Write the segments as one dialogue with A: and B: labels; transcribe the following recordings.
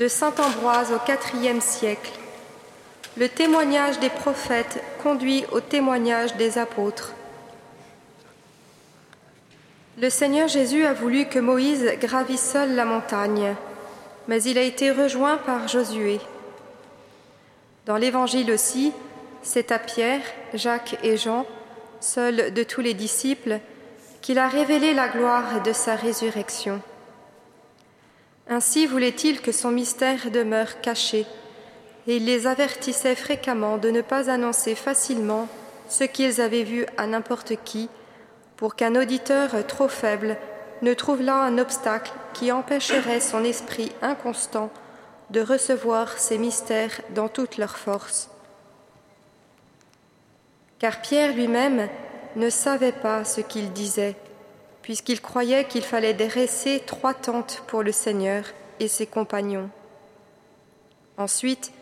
A: de Saint Ambroise au IVe siècle. Le témoignage des prophètes conduit au témoignage des apôtres. Le Seigneur Jésus a voulu que Moïse gravisse seul la montagne, mais il a été rejoint par Josué. Dans l'Évangile aussi, c'est à Pierre, Jacques et Jean, seuls de tous les disciples, qu'il a révélé la gloire de sa résurrection. Ainsi voulait-il que son mystère demeure caché, et il les avertissait fréquemment de ne pas annoncer facilement ce qu'ils avaient vu à n'importe qui, pour qu'un auditeur trop faible ne trouve là un obstacle qui empêcherait son esprit inconstant de recevoir ces mystères dans toute leur force. Car Pierre lui-même ne savait pas ce qu'il disait puisqu'il croyait qu'il fallait dresser trois tentes pour le Seigneur et ses compagnons. Ensuite,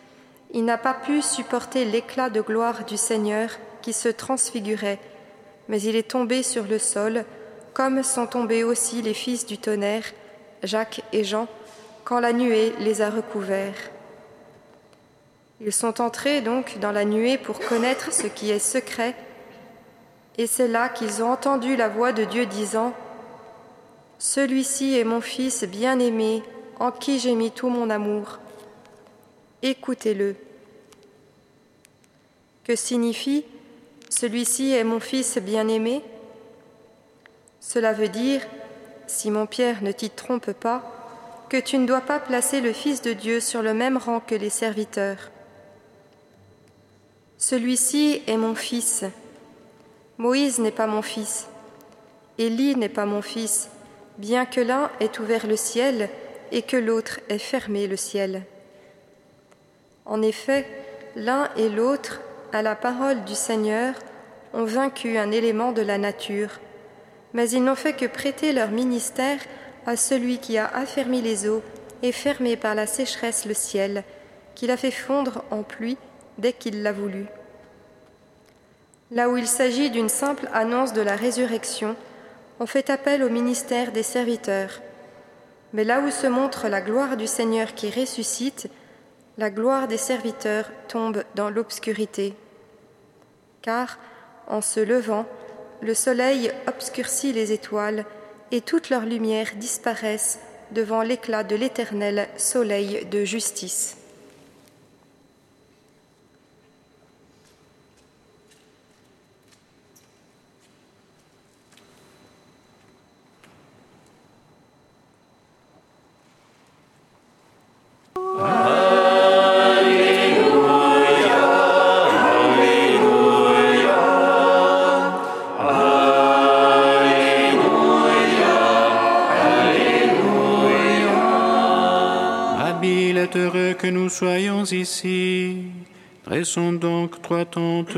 A: il n'a pas pu supporter l'éclat de gloire du Seigneur qui se transfigurait, mais il est tombé sur le sol, comme sont tombés aussi les fils du tonnerre, Jacques et Jean, quand la nuée les a recouverts. Ils sont entrés donc dans la nuée pour connaître ce qui est secret et c'est là qu'ils ont entendu la voix de Dieu disant, Celui-ci est mon Fils bien-aimé, en qui j'ai mis tout mon amour. Écoutez-le. Que signifie Celui-ci est mon Fils bien-aimé Cela veut dire, Simon Pierre ne t'y trompe pas, que tu ne dois pas placer le Fils de Dieu sur le même rang que les serviteurs. Celui-ci est mon Fils Moïse n'est pas mon fils, Élie n'est pas mon fils, bien que l'un ait ouvert le ciel et que l'autre ait fermé le ciel. En effet, l'un et l'autre, à la parole du Seigneur, ont vaincu un élément de la nature, mais ils n'ont fait que prêter leur ministère à celui qui a affermi les eaux et fermé par la sécheresse le ciel, qu'il a fait fondre en pluie dès qu'il l'a voulu. Là où il s'agit d'une simple annonce de la résurrection, on fait appel au ministère des serviteurs. Mais là où se montre la gloire du Seigneur qui ressuscite, la gloire des serviteurs tombe dans l'obscurité. Car, en se levant, le soleil obscurcit les étoiles et toutes leurs lumières disparaissent devant l'éclat de l'éternel soleil de justice.
B: Soyons ici. Dressons donc trois tentes,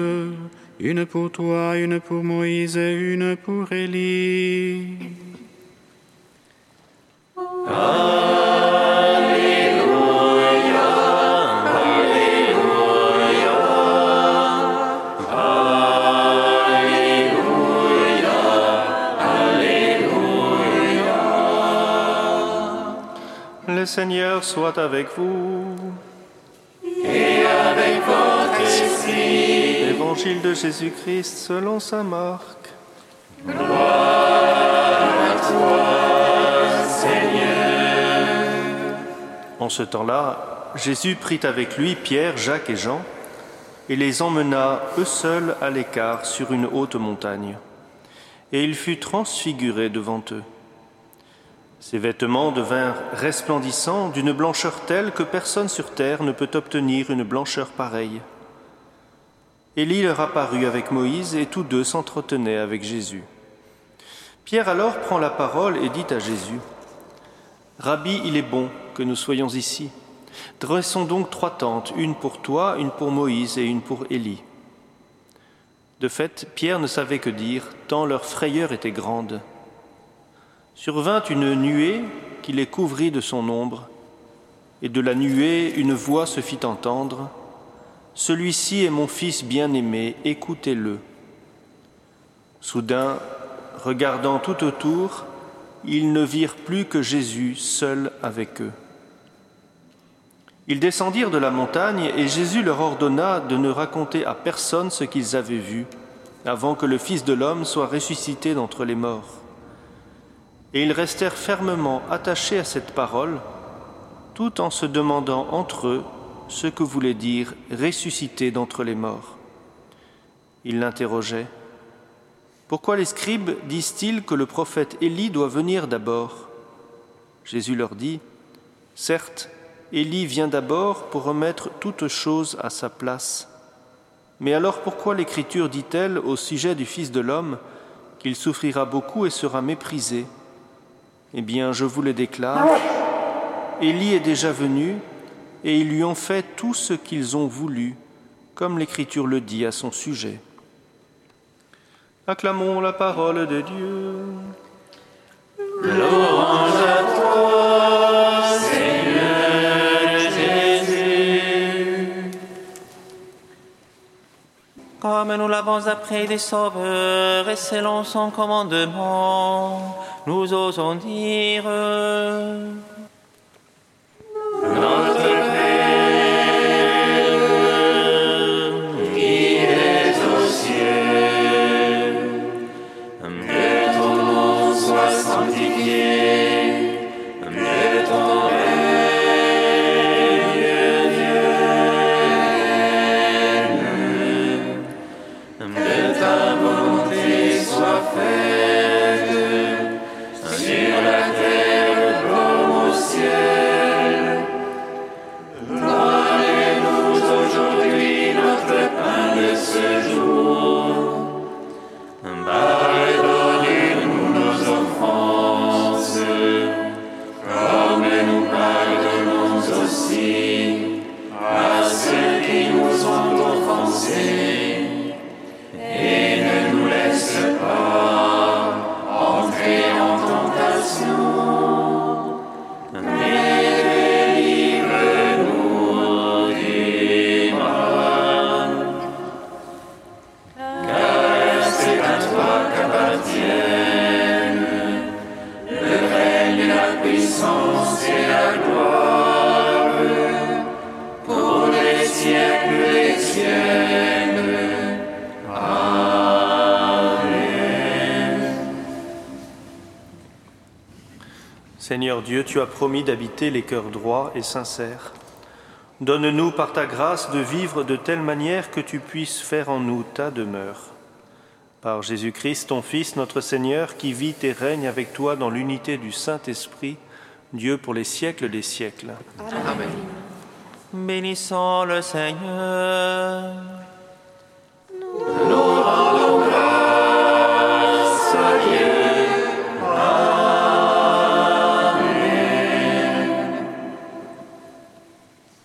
B: une pour toi, une pour Moïse et une pour Élie.
C: Le Seigneur soit avec vous. Évangile de Jésus-Christ selon saint Marc.
D: Gloire à toi, Seigneur.
C: En ce temps-là, Jésus prit avec lui Pierre, Jacques et Jean et les emmena eux seuls à l'écart sur une haute montagne. Et il fut transfiguré devant eux. Ses vêtements devinrent resplendissants d'une blancheur telle que personne sur terre ne peut obtenir une blancheur pareille. Élie leur apparut avec Moïse et tous deux s'entretenaient avec Jésus. Pierre alors prend la parole et dit à Jésus, Rabbi, il est bon que nous soyons ici. Dressons donc trois tentes, une pour toi, une pour Moïse et une pour Élie. De fait, Pierre ne savait que dire, tant leur frayeur était grande. Survint une nuée qui les couvrit de son ombre, et de la nuée une voix se fit entendre. Celui-ci est mon Fils bien-aimé, écoutez-le. Soudain, regardant tout autour, ils ne virent plus que Jésus seul avec eux. Ils descendirent de la montagne et Jésus leur ordonna de ne raconter à personne ce qu'ils avaient vu, avant que le Fils de l'homme soit ressuscité d'entre les morts. Et ils restèrent fermement attachés à cette parole, tout en se demandant entre eux ce que voulait dire ressuscité d'entre les morts. Ils l'interrogeaient. Pourquoi les scribes disent-ils que le prophète Élie doit venir d'abord? Jésus leur dit, Certes, Élie vient d'abord pour remettre toute chose à sa place. Mais alors pourquoi l'Écriture dit-elle au sujet du Fils de l'homme qu'il souffrira beaucoup et sera méprisé? Eh bien, je vous le déclare, Élie est déjà venu et ils lui ont fait tout ce qu'ils ont voulu, comme l'Écriture le dit à son sujet. Acclamons la parole de Dieu.
E: Nous l'avons appris des sauveurs et selon son commandement, nous osons dire
C: Seigneur Dieu, tu as promis d'habiter les cœurs droits et sincères. Donne-nous par ta grâce de vivre de telle manière que tu puisses faire en nous ta demeure. Par Jésus-Christ, ton Fils, notre Seigneur, qui vit et règne avec toi dans l'unité du Saint-Esprit, Dieu pour les siècles des siècles.
E: Bénissons le Seigneur.